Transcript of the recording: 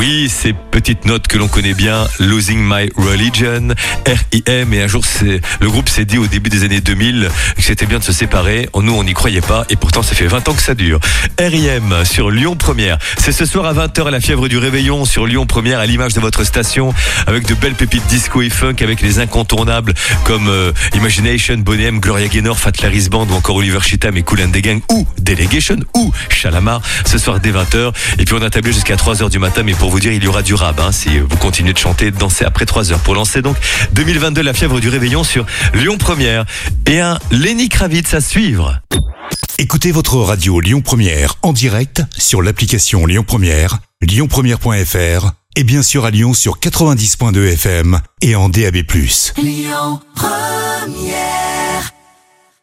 Oui, ces petites notes que l'on connaît bien, Losing My Religion, R.I.M. Et un jour, le groupe s'est dit au début des années 2000 que c'était bien de se séparer. Nous, on n'y croyait pas, et pourtant, ça fait 20 ans que ça dure. R.I.M. sur Lyon Première. C'est ce soir à 20h à la fièvre du réveillon sur Lyon Première, à l'image de votre station, avec de belles pépites disco et funk, avec les incontournables comme euh, Imagination, Bonham, Gloria Gaynor, Fat Larry's Band ou encore Oliver Chitam et Cool and ou Delegation ou Chalamar ce soir dès 20h. Et puis on a tablé jusqu'à 3h du matin, mais pour vous dire, il y aura du rab hein, si vous continuez de chanter et de danser après 3 heures. Pour lancer donc 2022 la fièvre du réveillon sur Lyon Première et un Lenny Kravitz à suivre. Écoutez votre radio Lyon Première en direct sur l'application Lyon Première, lyonpremière.fr et bien sûr à Lyon sur 90.2 FM et en DAB+.